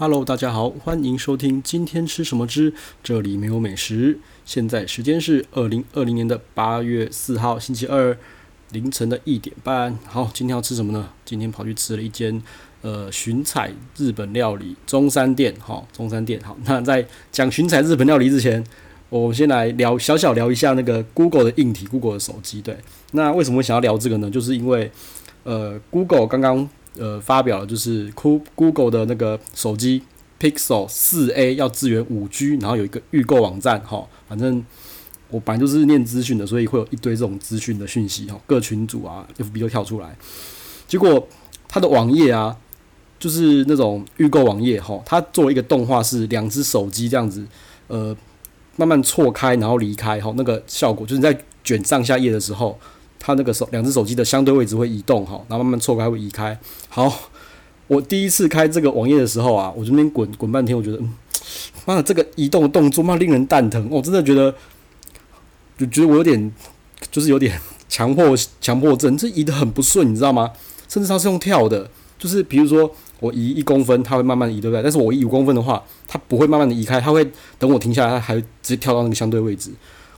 Hello，大家好，欢迎收听今天吃什么之这里没有美食。现在时间是二零二零年的八月四号星期二凌晨的一点半。好，今天要吃什么呢？今天跑去吃了一间呃寻彩日本料理中山店。好，中山店。好，那在讲寻彩日本料理之前，我先来聊小小聊一下那个 Google 的硬体，Google 的手机。对，那为什么想要聊这个呢？就是因为呃 Google 刚刚。呃，发表了就是 Google 的那个手机 Pixel 4a 要支援 5G，然后有一个预购网站哈。反正我本来就是念资讯的，所以会有一堆这种资讯的讯息哈。各群组啊，FB 都跳出来。结果它的网页啊，就是那种预购网页哈，它做了一个动画，是两只手机这样子，呃，慢慢错开然后离开哈。那个效果就是在卷上下页的时候。它那个手两只手机的相对位置会移动哈，然后慢慢错开会移开。好，我第一次开这个网页的时候啊，我这边滚滚半天，我觉得，嗯，妈的，这个移动的动作妈令人蛋疼，我真的觉得，就觉得我有点，就是有点强迫强迫症，这移得很不顺，你知道吗？甚至它是用跳的，就是比如说我移一公分，它会慢慢移，对不对？但是我移五公分的话，它不会慢慢的移开，它会等我停下来，它还直接跳到那个相对位置。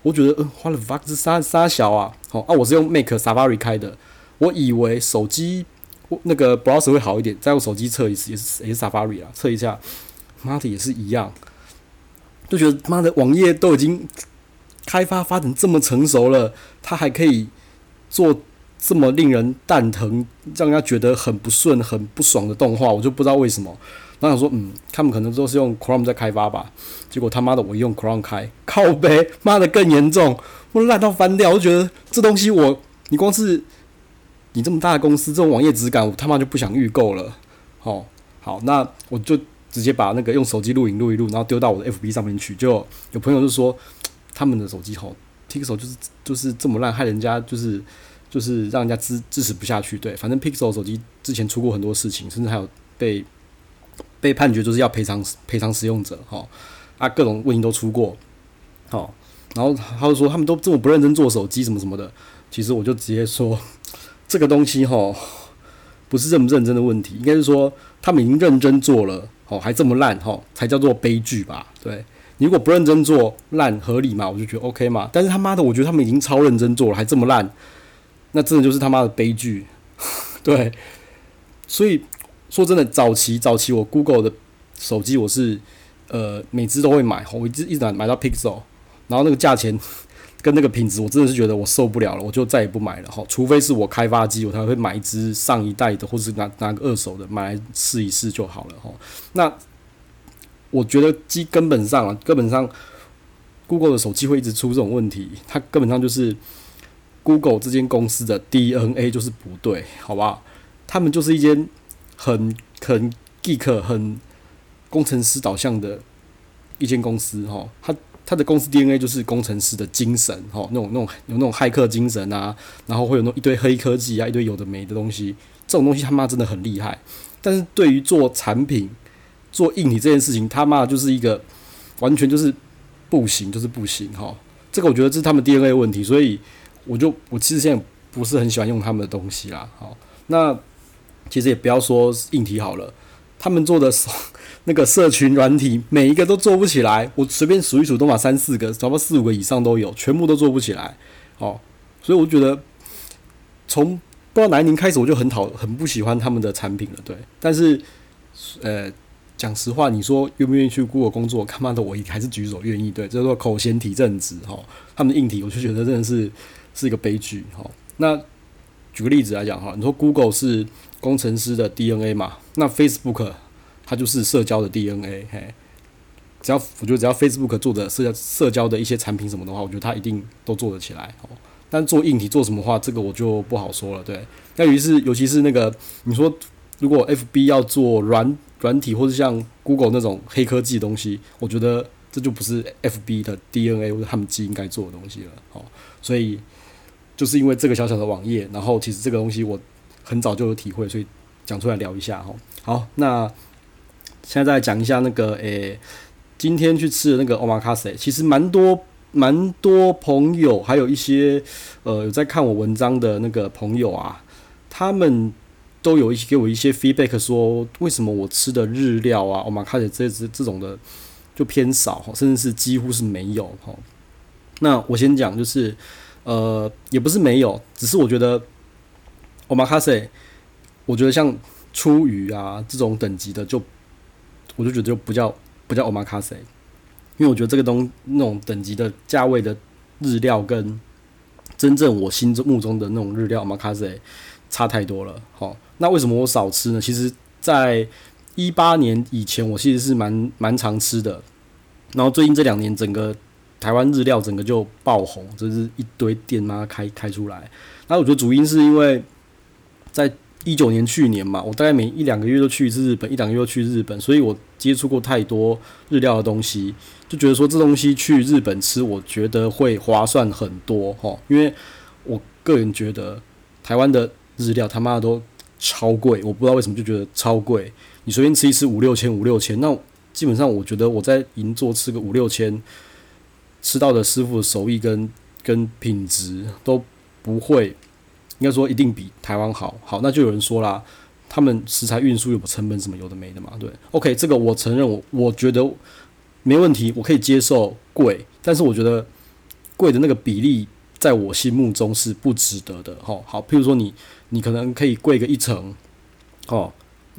我觉得，呃，花了 fuck 是三三小啊，好啊，我是用 make safari 开的，我以为手机那个 browser 会好一点，再用手机测一次，也是也是 Safari 啊，测一下，妈的也是一样，就觉得妈的网页都已经开发发展这么成熟了，它还可以做这么令人蛋疼，让人家觉得很不顺、很不爽的动画，我就不知道为什么。然后想说，嗯，他们可能都是用 Chrome 在开发吧。结果他妈的，我用 Chrome 开，靠北，妈的更严重，我烂到翻掉。我就觉得这东西我，你光是你这么大的公司，这种网页质感，我他妈就不想预购了。好，好，那我就直接把那个用手机录影录一录，然后丢到我的 FB 上面去。就有朋友就说，他们的手机好，Pixel 就是就是这么烂，害人家就是就是让人家支支持不下去。对，反正 Pixel 手机之前出过很多事情，甚至还有被。被判决就是要赔偿赔偿使用者，哈啊，各种问题都出过，好，然后他就说他们都这么不认真做手机什么什么的，其实我就直接说这个东西哈不是认不认真的问题，应该是说他们已经认真做了，哦还这么烂哈才叫做悲剧吧？对，你如果不认真做烂合理嘛？我就觉得 OK 嘛，但是他妈的我觉得他们已经超认真做了还这么烂，那真的就是他妈的悲剧，对，所以。说真的，早期早期我 Google 的手机我是呃每支都会买，我一直一直买买到 Pixel，然后那个价钱跟那个品质，我真的是觉得我受不了了，我就再也不买了哈。除非是我开发机，我才会买一支上一代的，或是拿拿个二手的买来试一试就好了哈。那我觉得基根本上啊，根本上 Google 的手机会一直出这种问题，它根本上就是 Google 这间公司的 DNA 就是不对，好不好？他们就是一间。很很 geek 很工程师导向的一间公司哈，他他的公司 DNA 就是工程师的精神哈，那种那种有那种骇客精神啊，然后会有那一堆黑科技啊，一堆有的没的东西，这种东西他妈真的很厉害。但是对于做产品、做硬体这件事情，他妈就是一个完全就是不行，就是不行哈。这个我觉得这是他们 DNA 问题，所以我就我其实现在不是很喜欢用他们的东西啦。好，那。其实也不要说硬体好了，他们做的那个社群软体，每一个都做不起来。我随便数一数，都把三四个，差不四五个以上都有，全部都做不起来。哦，所以我觉得从不知道哪一年开始，我就很讨很不喜欢他们的产品了。对，但是呃，讲实话，你说愿不愿意去 Google 工作？他妈的，我还是举手愿意。对，这叫做口嫌体正直。哈，他们的硬体，我就觉得真的是是一个悲剧。哈，那举个例子来讲，哈，你说 Google 是。工程师的 DNA 嘛，那 Facebook 它就是社交的 DNA，嘿，只要我觉得只要 Facebook 做的社交社交的一些产品什么的话，我觉得它一定都做得起来哦。但做硬体做什么话，这个我就不好说了。对，那于是尤其是那个你说，如果 FB 要做软软体，或者像 Google 那种黑科技的东西，我觉得这就不是 FB 的 DNA 或者他们基因该做的东西了。哦，所以就是因为这个小小的网页，然后其实这个东西我。很早就有体会，所以讲出来聊一下哈。好，那现在再讲一下那个诶、今天去吃的那个 Omakase，其实蛮多蛮多朋友，还有一些呃有在看我文章的那个朋友啊，他们都有一些给我一些 feedback 说，为什么我吃的日料啊，omakase 这这这种的就偏少，甚至是几乎是没有哈。那我先讲，就是呃，也不是没有，只是我觉得 omakase，我觉得像出鱼啊这种等级的就，就我就觉得就不叫不叫 omakase，因为我觉得这个东那种等级的价位的日料跟真正我心中目中的那种日料 omakase 差太多了。好，那为什么我少吃呢？其实，在一八年以前，我其实是蛮蛮常吃的，然后最近这两年整个。台湾日料整个就爆红，就是一堆店嘛开开出来。那我觉得主因是因为在一九年去年嘛，我大概每一两个月都去一次日本，一两个月都去日本，所以我接触过太多日料的东西，就觉得说这东西去日本吃，我觉得会划算很多哈。因为我个人觉得台湾的日料他妈的都超贵，我不知道为什么就觉得超贵。你随便吃一吃五六千五六千，那基本上我觉得我在银座吃个五六千。吃到的师傅的手艺跟跟品质都不会，应该说一定比台湾好。好，那就有人说啦，他们食材运输有成本什么有的没的嘛？对，OK，这个我承认我，我觉得没问题，我可以接受贵，但是我觉得贵的那个比例在我心目中是不值得的。好，好，譬如说你你可能可以贵个一成，哦，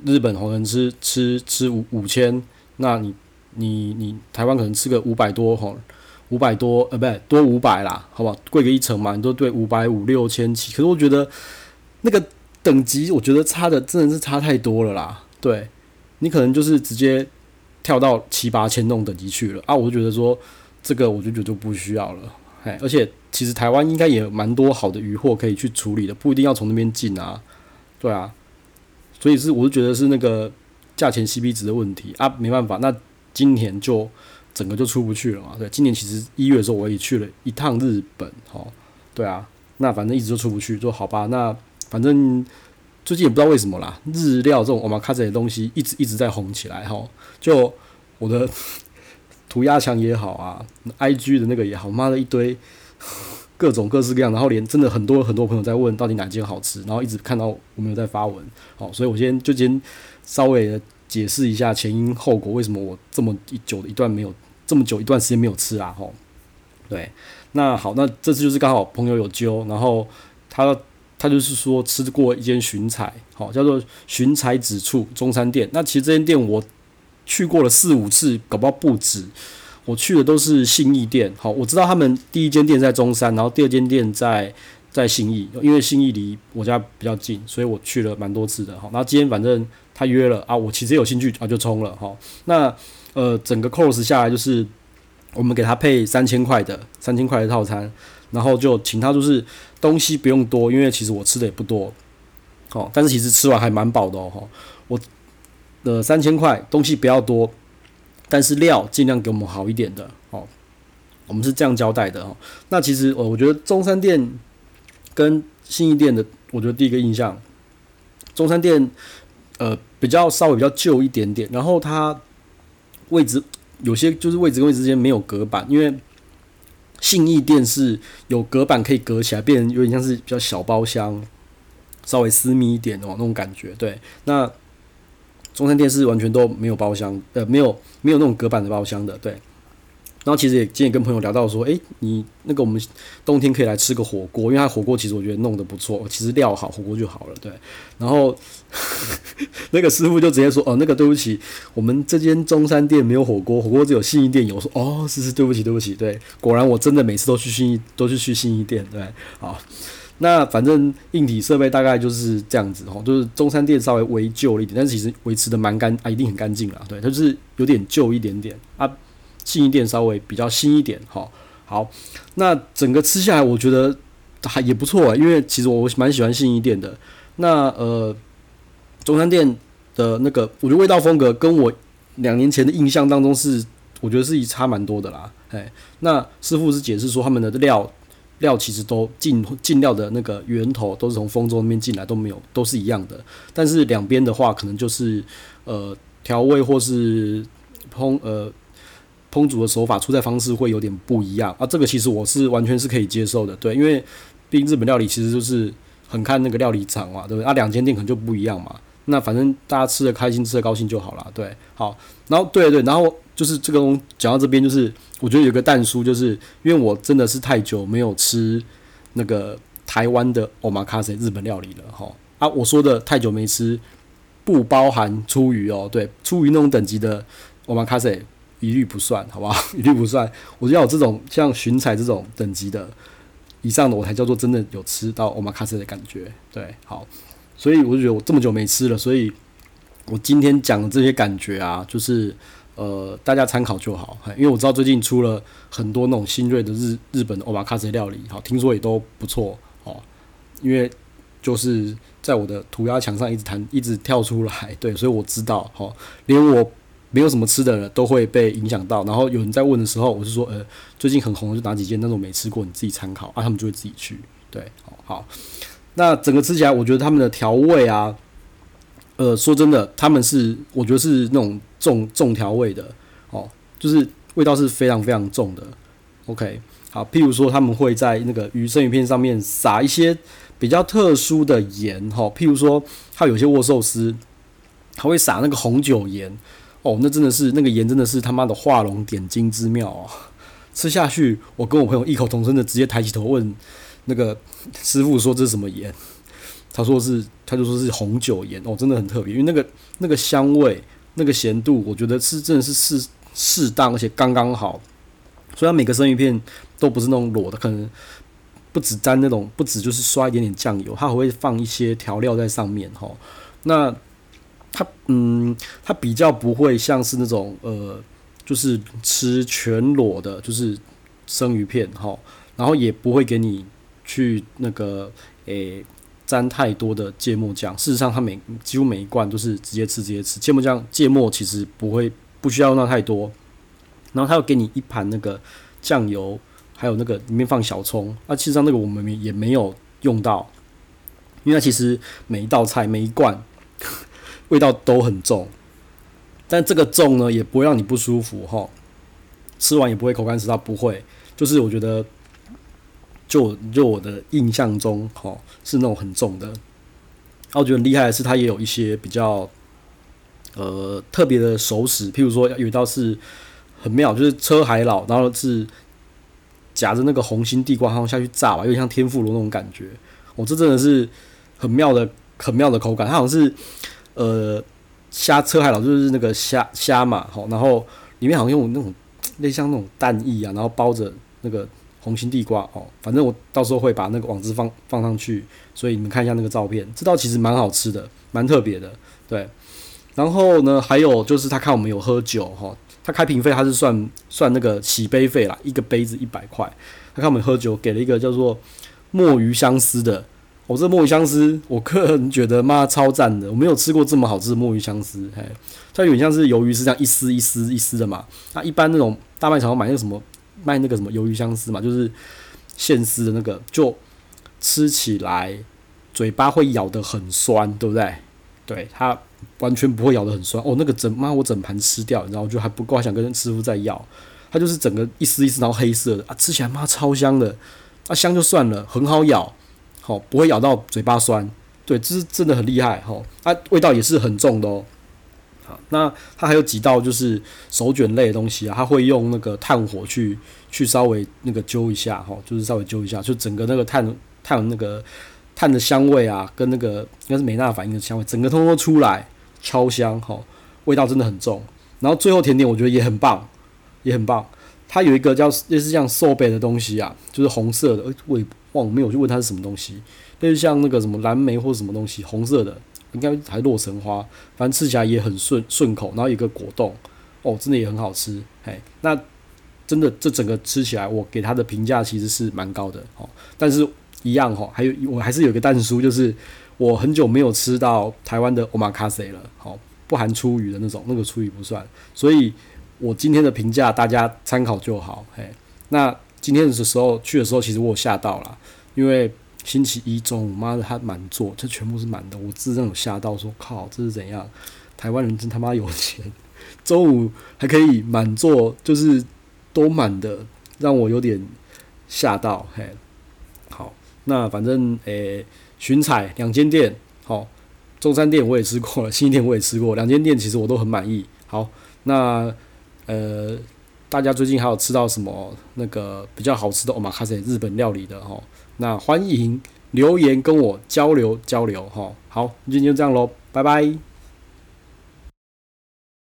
日本可能吃吃吃五五千，那你你你台湾可能吃个五百多，吼。五百多，呃，不对，多五百啦，好不好？贵个一成嘛，你都对五百五六千起。可是我觉得那个等级，我觉得差的真的是差太多了啦。对，你可能就是直接跳到七八千那种等级去了啊！我就觉得说这个，我就觉得就不需要了。哎，而且其实台湾应该也蛮多好的鱼货可以去处理的，不一定要从那边进啊。对啊，所以是我就觉得是那个价钱 CP 值的问题啊，没办法，那今年就。整个就出不去了嘛？对，今年其实一月的时候我也去了一趟日本，哦，对啊，那反正一直就出不去，就好吧。那反正最近也不知道为什么啦，日料这种我们看这些东西一直一直在红起来，哈。就我的 涂鸦墙也好啊，IG 的那个也好，妈的一堆 各种各式各样，然后连真的很多很多朋友在问到底哪间好吃，然后一直看到我们有在发文，好，所以我先就先稍微。解释一下前因后果，为什么我这么久一段没有这么久一段时间没有吃啊？吼，对，那好，那这次就是刚好朋友有揪，然后他他就是说吃过一间寻彩，好，叫做寻彩指处中山店。那其实这间店我去过了四五次，搞不好不止。我去的都是信义店，好，我知道他们第一间店在中山，然后第二间店在在信义，因为信义离我家比较近，所以我去了蛮多次的。好，那今天反正。他约了啊，我其实有兴趣啊，就冲了哈。那呃，整个 close 下来就是我们给他配三千块的三千块的套餐，然后就请他就是东西不用多，因为其实我吃的也不多，哦，但是其实吃完还蛮饱的哦。我的三千块东西不要多，但是料尽量给我们好一点的哦。我们是这样交代的哦。那其实呃，我觉得中山店跟信义店的，我觉得第一个印象，中山店呃。比较稍微比较旧一点点，然后它位置有些就是位置跟位置之间没有隔板，因为信义店是有隔板可以隔起来，变成有点像是比较小包厢，稍微私密一点哦那种感觉。对，那中山店是完全都没有包厢，呃，没有没有那种隔板的包厢的，对。然后其实也今天也跟朋友聊到说，诶，你那个我们冬天可以来吃个火锅，因为它火锅其实我觉得弄得不错，其实料好，火锅就好了，对。然后 那个师傅就直接说，哦，那个对不起，我们这间中山店没有火锅，火锅只有信义店有。我说，哦，是是，对不起，对不起，对。果然我真的每次都去信义，都是去信义店，对。好，那反正硬体设备大概就是这样子哦，就是中山店稍微微旧了一点，但是其实维持的蛮干啊，一定很干净了，对，它就是有点旧一点点啊。信义店稍微比较新一点，好，好，那整个吃下来，我觉得还也不错啊，因为其实我蛮喜欢信义店的。那呃，中山店的那个，我觉得味道风格跟我两年前的印象当中是，我觉得是一差蛮多的啦。哎，那师傅是解释说，他们的料料其实都进进料的那个源头都是从丰州那边进来，都没有都是一样的。但是两边的话，可能就是呃调味或是烹呃。烹煮的手法、出菜方式会有点不一样啊，这个其实我是完全是可以接受的，对，因为毕竟日本料理其实就是很看那个料理厂嘛，对不对？啊，两间店可能就不一样嘛。那反正大家吃的开心，吃的高兴就好了。对，好，然后对对，然后就是这个东讲到这边，就是我觉得有个但书，就是因为我真的是太久没有吃那个台湾的 omakase 日本料理了哈。啊，我说的太久没吃，不包含出鱼哦，对，出鱼那种等级的 omakase 一律不算，好不好？一律不算。我觉得有这种像巡彩这种等级的以上的，我才叫做真的有吃到 omakase 的感觉。对，好。所以我就觉得我这么久没吃了，所以我今天讲的这些感觉啊，就是呃大家参考就好。因为我知道最近出了很多那种新锐的日日本的 omakase 料理，好，听说也都不错哦。因为就是在我的涂鸦墙上一直弹，一直跳出来，对，所以我知道，好，连我没有什么吃的人都会被影响到。然后有人在问的时候，我就说，呃，最近很红的就哪几件，但是我没吃过，你自己参考啊，他们就会自己去，对，好好。那整个吃起来，我觉得他们的调味啊，呃，说真的，他们是我觉得是那种重重调味的哦，就是味道是非常非常重的。OK，好，譬如说他们会在那个鱼生鱼片上面撒一些比较特殊的盐哈，譬如说他有些握寿司，他会撒那个红酒盐哦，那真的是那个盐真的是他妈的画龙点睛之妙啊！吃下去，我跟我朋友异口同声的直接抬起头问。那个师傅说这是什么盐？他说是，他就说是红酒盐哦，真的很特别，因为那个那个香味、那个咸度，我觉得是真的是适适当，而且刚刚好。所以它每个生鱼片都不是那种裸的，可能不止沾那种，不止就是刷一点点酱油，它还会放一些调料在上面哈。那它嗯，它比较不会像是那种呃，就是吃全裸的，就是生鱼片哈，然后也不会给你。去那个诶、沾太多的芥末酱，事实上它每几乎每一罐都是直接吃直接吃芥末酱，芥末其实不会不需要用到太多，然后他又给你一盘那个酱油，还有那个里面放小葱，那其实上那个我们也没有用到，因为它其实每一道菜每一罐味道都很重，但这个重呢也不会让你不舒服哈，吃完也不会口干舌燥，不会，就是我觉得。就就我的印象中，吼是那种很重的。然后我觉得厉害的是，它也有一些比较呃特别的熟食，譬如说有一道是很妙，就是车海老，然后是夹着那个红心地瓜，然后下去炸吧，有点像天妇罗那种感觉。我、这真的是很妙的、很妙的口感。它好像是呃虾车海老，就是那个虾虾嘛，好，然后里面好像用那种 类似像那种蛋液啊，然后包着那个。红心地瓜哦，反正我到时候会把那个网址放放上去，所以你们看一下那个照片。这道其实蛮好吃的，蛮特别的，对。然后呢，还有就是他看我们有喝酒哈，他开瓶费他是算算那个起杯费啦，一个杯子一百块。他看我们喝酒，给了一个叫做墨鱼相思的。我、哦、这墨鱼香丝，我个人觉得妈超赞的，我没有吃过这么好吃的墨鱼香丝。嘿，它有点像是鱿鱼是这样一丝一丝一丝的嘛。那一般那种大卖场买那个什么？卖那个什么鱿鱼香丝嘛，就是现丝的那个，就吃起来嘴巴会咬得很酸，对不对？对，它完全不会咬得很酸。哦，那个整妈我整盘吃掉，然后就还不够，还想跟师傅再要。它就是整个一丝一丝，然后黑色的啊，吃起来妈超香的。啊，香就算了，很好咬，好不会咬到嘴巴酸。对，这是真的很厉害。吼，啊，味道也是很重的哦。好那它还有几道就是手卷类的东西啊，它会用那个炭火去去稍微那个揪一下哈，就是稍微揪一下，就整个那个炭炭那个炭的香味啊，跟那个应该是美纳反应的香味，整个通通出来，超香哈，味道真的很重。然后最后甜点我觉得也很棒，也很棒。它有一个叫类似像寿贝的东西啊，就是红色的，我也忘了没有去问它是什么东西，类似像那个什么蓝莓或什么东西，红色的。应该还洛神花，反正吃起来也很顺顺口，然后一个果冻，哦，真的也很好吃，嘿，那真的这整个吃起来，我给它的评价其实是蛮高的，哦，但是一样哈，还有我还是有个蛋叔，就是我很久没有吃到台湾的 omakase 了，好，不含出鱼的那种，那个出鱼不算，所以我今天的评价大家参考就好，嘿，那今天的时候去的时候，其实我吓到了，因为。星期一中午，妈的，他满座，这全部是满的。我自认有吓到，说靠，这是怎样？台湾人真他妈有钱，中午还可以满座，就是都满的，让我有点吓到。嘿，好，那反正诶、巡彩两间店，好，中山店我也吃过了，新店我也吃过，两间店其实我都很满意。好，那呃，大家最近还有吃到什么那个比较好吃的 Omakase 日本料理的哈？那欢迎留言跟我交流交流哈。好，今天就这样喽，拜拜。